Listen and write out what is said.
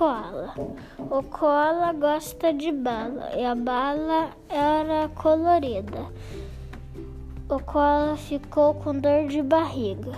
koala. O koala gosta de bala e a bala era colorida. O koala ficou com dor de barriga.